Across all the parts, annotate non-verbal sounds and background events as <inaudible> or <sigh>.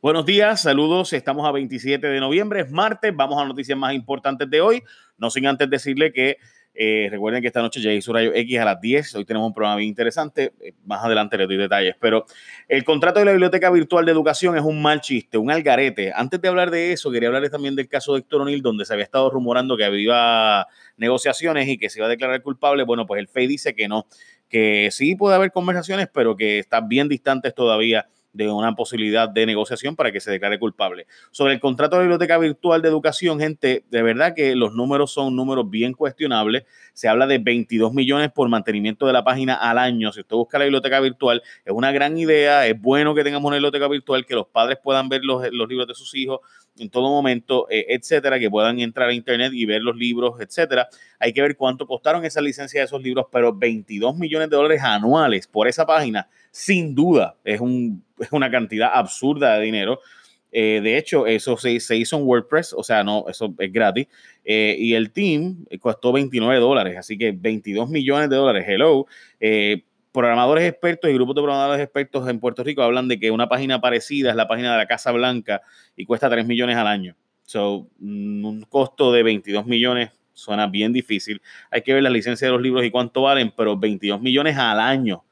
Buenos días, saludos. Estamos a 27 de noviembre, es martes. Vamos a noticias más importantes de hoy. No sin antes decirle que eh, recuerden que esta noche ya hizo Rayo X a las 10. Hoy tenemos un programa bien interesante. Eh, más adelante les doy detalles. Pero el contrato de la Biblioteca Virtual de Educación es un mal chiste, un algarete. Antes de hablar de eso, quería hablarles también del caso de Héctor O'Neill, donde se había estado rumorando que había negociaciones y que se iba a declarar culpable. Bueno, pues el FEI dice que no, que sí puede haber conversaciones, pero que están bien distantes todavía de una posibilidad de negociación para que se declare culpable. Sobre el contrato de biblioteca virtual de educación, gente, de verdad que los números son números bien cuestionables. Se habla de 22 millones por mantenimiento de la página al año. Si usted busca la biblioteca virtual, es una gran idea, es bueno que tengamos una biblioteca virtual, que los padres puedan ver los, los libros de sus hijos en todo momento, eh, etcétera, que puedan entrar a internet y ver los libros, etcétera. Hay que ver cuánto costaron esa licencia de esos libros, pero 22 millones de dólares anuales por esa página, sin duda, es un <laughs> es una cantidad absurda de dinero. Eh, de hecho, eso se, se, hizo en WordPress, o sea, no, eso es gratis. Eh, y el team costó 29 dólares, así que 22 millones de dólares. Hello. Eh, programadores expertos y grupos de programadores expertos en Puerto Rico hablan de que una página parecida es la página de la Casa Blanca y cuesta 3 millones al año. So, mm, un costo de 22 millones suena bien difícil. Hay que ver la licencia de los libros y cuánto valen, pero 22 millones al año.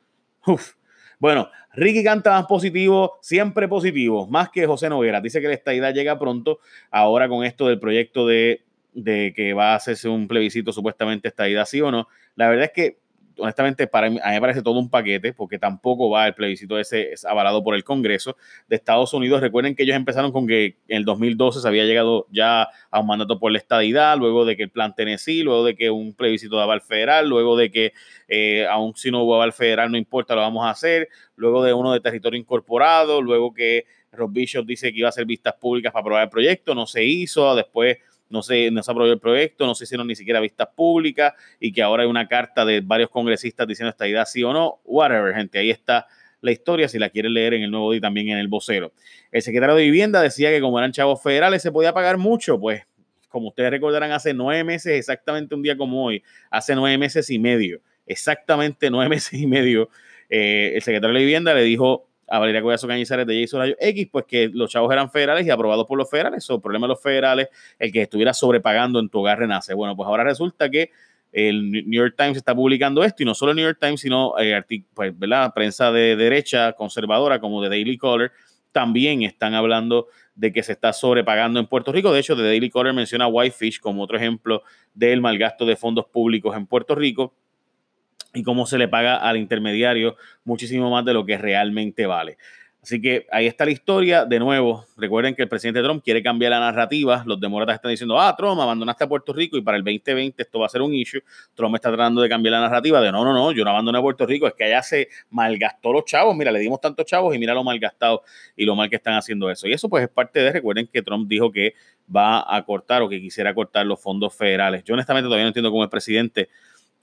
Uf, bueno, Ricky canta más positivo, siempre positivo, más que José Noguera. Dice que la estadidad llega pronto, ahora con esto del proyecto de, de que va a hacerse un plebiscito supuestamente estadidad, sí o no. La verdad es que honestamente, para mí, a mí me parece todo un paquete, porque tampoco va el plebiscito ese es avalado por el Congreso de Estados Unidos. Recuerden que ellos empezaron con que en el 2012 se había llegado ya a un mandato por la estadidad, luego de que el plan Tennessee, luego de que un plebiscito de aval federal, luego de que eh, aún si no hubo aval federal, no importa, lo vamos a hacer, luego de uno de territorio incorporado, luego que Rob Bishop dice que iba a hacer vistas públicas para aprobar el proyecto, no se hizo, después no se, no se aprobó el proyecto, no se hicieron ni siquiera vistas públicas y que ahora hay una carta de varios congresistas diciendo esta idea sí o no, whatever, gente, ahí está la historia, si la quieren leer en el nuevo día también en el vocero. El secretario de Vivienda decía que como eran chavos federales se podía pagar mucho, pues como ustedes recordarán, hace nueve meses, exactamente un día como hoy, hace nueve meses y medio, exactamente nueve meses y medio, eh, el secretario de Vivienda le dijo a Valeria Collazo Cañizares de Jason Rayo X, pues que los chavos eran federales y aprobados por los federales. O problema de los federales, el que estuviera sobrepagando en tu hogar renace. Bueno, pues ahora resulta que el New York Times está publicando esto y no solo el New York Times, sino eh, pues, prensa de derecha conservadora como The Daily Caller también están hablando de que se está sobrepagando en Puerto Rico. De hecho, The Daily Caller menciona a Whitefish como otro ejemplo del malgasto de fondos públicos en Puerto Rico y cómo se le paga al intermediario muchísimo más de lo que realmente vale. Así que ahí está la historia. De nuevo, recuerden que el presidente Trump quiere cambiar la narrativa. Los demócratas están diciendo, ah, Trump, abandonaste a Puerto Rico y para el 2020 esto va a ser un issue. Trump está tratando de cambiar la narrativa de, no, no, no, yo no abandoné a Puerto Rico, es que allá se malgastó los chavos. Mira, le dimos tantos chavos y mira lo malgastado y lo mal que están haciendo eso. Y eso pues es parte de, recuerden que Trump dijo que va a cortar o que quisiera cortar los fondos federales. Yo honestamente todavía no entiendo cómo el presidente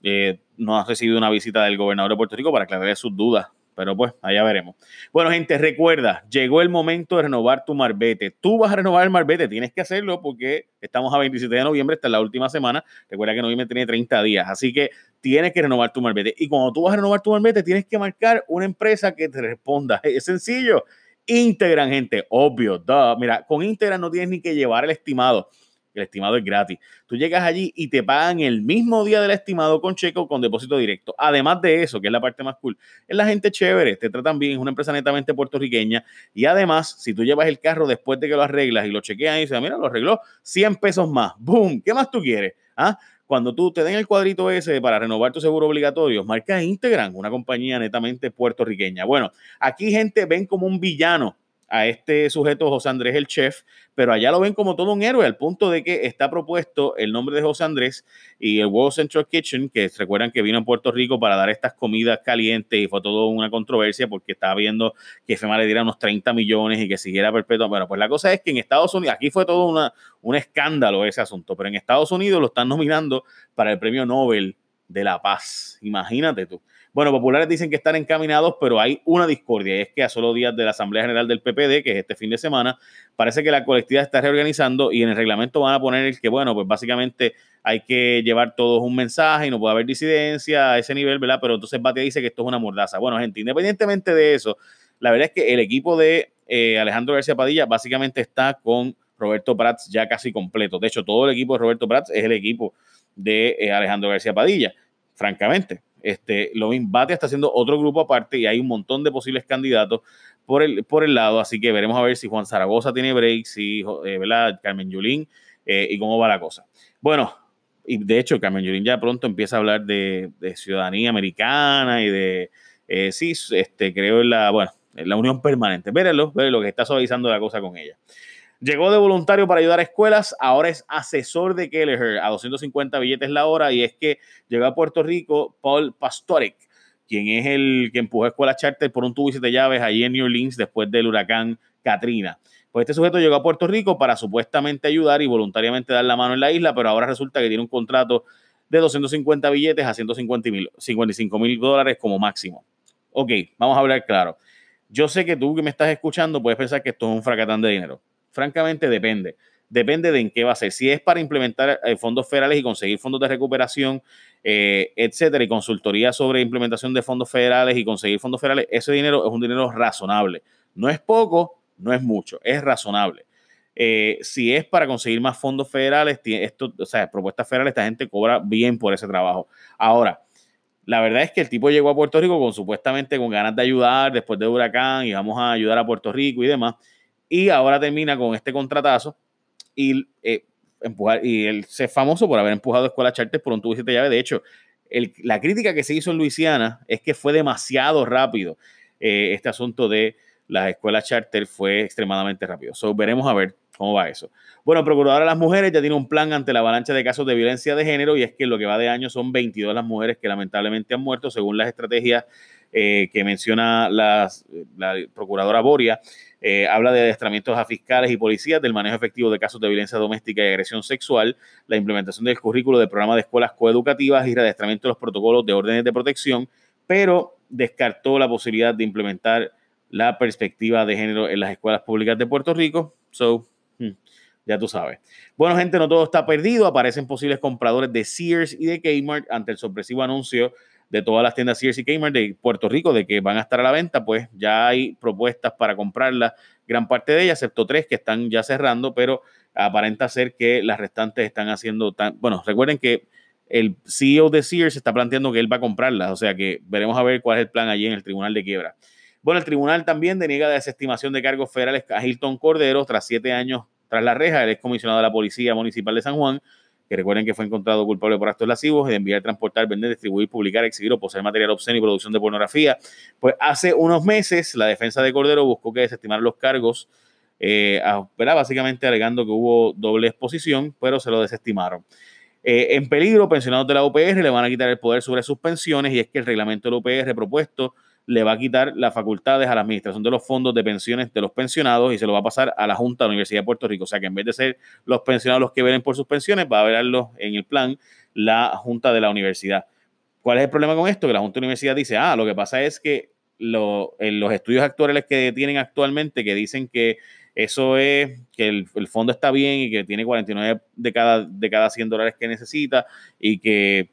eh, no ha recibido una visita del gobernador de Puerto Rico para aclarar sus dudas. Pero pues, allá veremos. Bueno, gente, recuerda, llegó el momento de renovar tu marbete. Tú vas a renovar el marbete, tienes que hacerlo porque estamos a 27 de noviembre, esta es la última semana. Recuerda que noviembre tiene 30 días, así que tienes que renovar tu marbete. Y cuando tú vas a renovar tu marbete, tienes que marcar una empresa que te responda. <laughs> Es sencillo. Integran, gente, obvio. Mira, con Integran no tienes ni que llevar el estimado el estimado es gratis. Tú llegas allí y te pagan el mismo día del estimado con cheque o con depósito directo. Además de eso, que es la parte más cool, es la gente chévere, te tratan bien, es una empresa netamente puertorriqueña. Y además, si tú llevas el carro después de que lo arreglas y lo chequean y dices, mira, lo arregló, 100 pesos más. ¡Boom! ¿Qué más tú quieres? ¿Ah? Cuando tú te den el cuadrito ese para renovar tu seguro obligatorio, marca Integran, una compañía netamente puertorriqueña. Bueno, aquí gente ven como un villano a este sujeto José Andrés el chef, pero allá lo ven como todo un héroe, al punto de que está propuesto el nombre de José Andrés y el World Central Kitchen, que recuerdan que vino a Puerto Rico para dar estas comidas calientes y fue todo una controversia porque estaba viendo que FEMA le diera unos 30 millones y que siguiera perpetuo. Bueno, pues la cosa es que en Estados Unidos, aquí fue todo una, un escándalo ese asunto, pero en Estados Unidos lo están nominando para el premio Nobel de la Paz. Imagínate tú. Bueno, populares dicen que están encaminados, pero hay una discordia, y es que a solo días de la Asamblea General del PPD, que es este fin de semana, parece que la colectividad está reorganizando y en el reglamento van a poner el que, bueno, pues básicamente hay que llevar todos un mensaje y no puede haber disidencia a ese nivel, ¿verdad? Pero entonces Batia dice que esto es una mordaza. Bueno, gente, independientemente de eso, la verdad es que el equipo de eh, Alejandro García Padilla básicamente está con Roberto Prats ya casi completo. De hecho, todo el equipo de Roberto Prats es el equipo de eh, Alejandro García Padilla, francamente. Este, Lovin Bate está haciendo otro grupo aparte y hay un montón de posibles candidatos por el, por el lado, así que veremos a ver si Juan Zaragoza tiene break, si eh, Carmen Yulín eh, y cómo va la cosa. Bueno, y de hecho Carmen Yulín ya pronto empieza a hablar de, ciudadanía americana y de, eh, sí, este, creo en la, bueno, en la unión permanente. Vérenlo, vérenlo que está suavizando la cosa con ella. Llegó de voluntario para ayudar a escuelas, ahora es asesor de Kelleher a 250 billetes la hora y es que llegó a Puerto Rico Paul Pastoric, quien es el que empujó a escuela charter por un tubo y siete llaves allí en New Orleans después del huracán Katrina. Pues este sujeto llegó a Puerto Rico para supuestamente ayudar y voluntariamente dar la mano en la isla, pero ahora resulta que tiene un contrato de 250 billetes a 155 mil dólares como máximo. Ok, vamos a hablar claro. Yo sé que tú que me estás escuchando puedes pensar que esto es un fracatán de dinero. Francamente, depende. Depende de en qué va a ser. Si es para implementar eh, fondos federales y conseguir fondos de recuperación, eh, etcétera, y consultoría sobre implementación de fondos federales y conseguir fondos federales, ese dinero es un dinero razonable. No es poco, no es mucho, es razonable. Eh, si es para conseguir más fondos federales, esto, o sea, propuestas federales, esta gente cobra bien por ese trabajo. Ahora, la verdad es que el tipo llegó a Puerto Rico con supuestamente con ganas de ayudar después de huracán y vamos a ayudar a Puerto Rico y demás y ahora termina con este contratazo y, eh, empujar, y él se famoso por haber empujado escuela charter por un tubo y siete llaves. De hecho, la crítica que se hizo en Luisiana es que fue demasiado rápido. Eh, este asunto de las escuelas charter fue extremadamente rápido. So, veremos a ver cómo va eso. Bueno, Procuradora de las Mujeres ya tiene un plan ante la avalancha de casos de violencia de género y es que lo que va de año son 22 las mujeres que lamentablemente han muerto según las estrategias eh, que menciona la Procuradora Boria. Eh, habla de adiestramientos a fiscales y policías, del manejo efectivo de casos de violencia doméstica y agresión sexual, la implementación del currículo del programa de escuelas coeducativas y readestramiento de los protocolos de órdenes de protección, pero descartó la posibilidad de implementar la perspectiva de género en las escuelas públicas de Puerto Rico. So, hmm, ya tú sabes. Bueno, gente, no todo está perdido. Aparecen posibles compradores de Sears y de Kmart ante el sorpresivo anuncio de todas las tiendas Sears y Kmart de Puerto Rico de que van a estar a la venta, pues ya hay propuestas para comprarlas, gran parte de ellas, excepto tres que están ya cerrando, pero aparenta ser que las restantes están haciendo tan... Bueno, recuerden que el CEO de Sears está planteando que él va a comprarlas, o sea que veremos a ver cuál es el plan allí en el Tribunal de Quiebra. Bueno, el tribunal también deniega la desestimación de cargos federales a Hilton Cordero tras siete años tras la reja. Es comisionado de la Policía Municipal de San Juan que recuerden que fue encontrado culpable por actos lascivos de enviar, transportar, vender, distribuir, publicar, exhibir o poseer material obsceno y producción de pornografía. Pues hace unos meses la defensa de Cordero buscó que desestimaran los cargos, eh, básicamente alegando que hubo doble exposición, pero se lo desestimaron. Eh, en peligro, pensionados de la UPR le van a quitar el poder sobre sus pensiones y es que el reglamento de la UPR propuesto le va a quitar las facultades a la administración de los fondos de pensiones de los pensionados y se lo va a pasar a la Junta de la Universidad de Puerto Rico. O sea que en vez de ser los pensionados los que velen por sus pensiones, va a verlos en el plan la Junta de la Universidad. ¿Cuál es el problema con esto? Que la Junta de la Universidad dice, ah, lo que pasa es que en los estudios actuales que tienen actualmente, que dicen que eso es, que el, fondo está bien y que tiene 49 de cada, de cada 100 dólares que necesita y que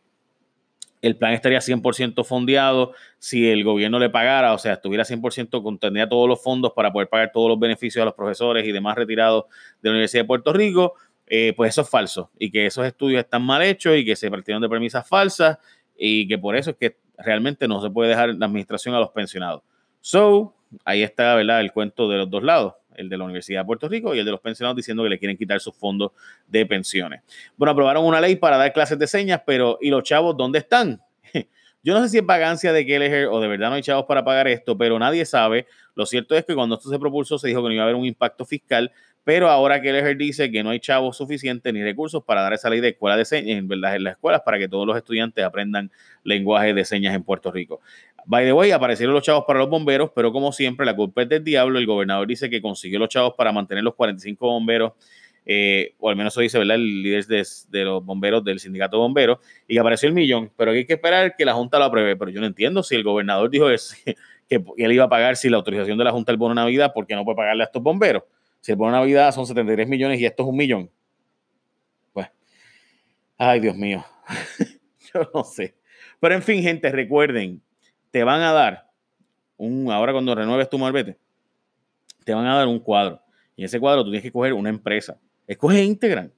el plan estaría 100% fondeado si el gobierno le pagara, o sea, estuviera 100%, contendría todos los fondos para poder pagar todos los beneficios a los profesores y demás retirados de la Universidad de Puerto Rico, eh, pues eso es falso y que esos estudios están mal hechos y que se partieron de premisas falsas y que por eso es que realmente no se puede dejar la administración a los pensionados. So, ahí está, ¿verdad? El cuento de los dos lados el de la Universidad de Puerto Rico y el de los pensionados diciendo que le quieren quitar sus fondos de pensiones. Bueno, aprobaron una ley para dar clases de señas, pero ¿y los chavos dónde están? <laughs> Yo no sé si es vagancia de Kelleher o de verdad no hay chavos para pagar esto, pero nadie sabe. Lo cierto es que cuando esto se propulsó se dijo que no iba a haber un impacto fiscal, pero ahora Kelleher dice que no hay chavos suficientes ni recursos para dar esa ley de escuela de señas en, ¿verdad? en las escuelas para que todos los estudiantes aprendan lenguaje de señas en Puerto Rico. By the way, aparecieron los chavos para los bomberos, pero como siempre, la culpa es del diablo. El gobernador dice que consiguió los chavos para mantener los 45 bomberos, eh, o al menos eso dice, ¿verdad? El líder de, los bomberos del sindicato de bomberos, y apareció el millón. Pero hay que esperar que la Junta lo apruebe. Pero yo no entiendo si el gobernador dijo que, <laughs> él iba a pagar si la autorización de la Junta del Bono Navidad, porque no puede pagarle a estos bomberos. Si el Bono Navidad son 73 millones y esto es un millón. Pues, ay, Dios mío. <laughs> yo no sé. Pero en fin, gente, recuerden te van a dar un, ahora cuando renueves tu marbete, te van a dar un cuadro. Y en ese cuadro tú tienes que escoger una empresa. Escoge Integran,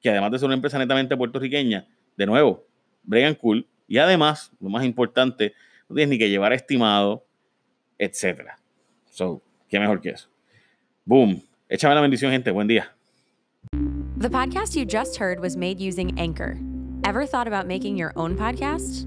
que además de ser una empresa netamente puertorriqueña, de nuevo, bregan cool. Y además, lo más importante, no tienes ni que llevar estimado, etcétera. So, ¿qué mejor que eso? Boom. Échame la bendición, gente. Buen día. The podcast you just heard was made using Anchor. Ever thought about making your own podcast?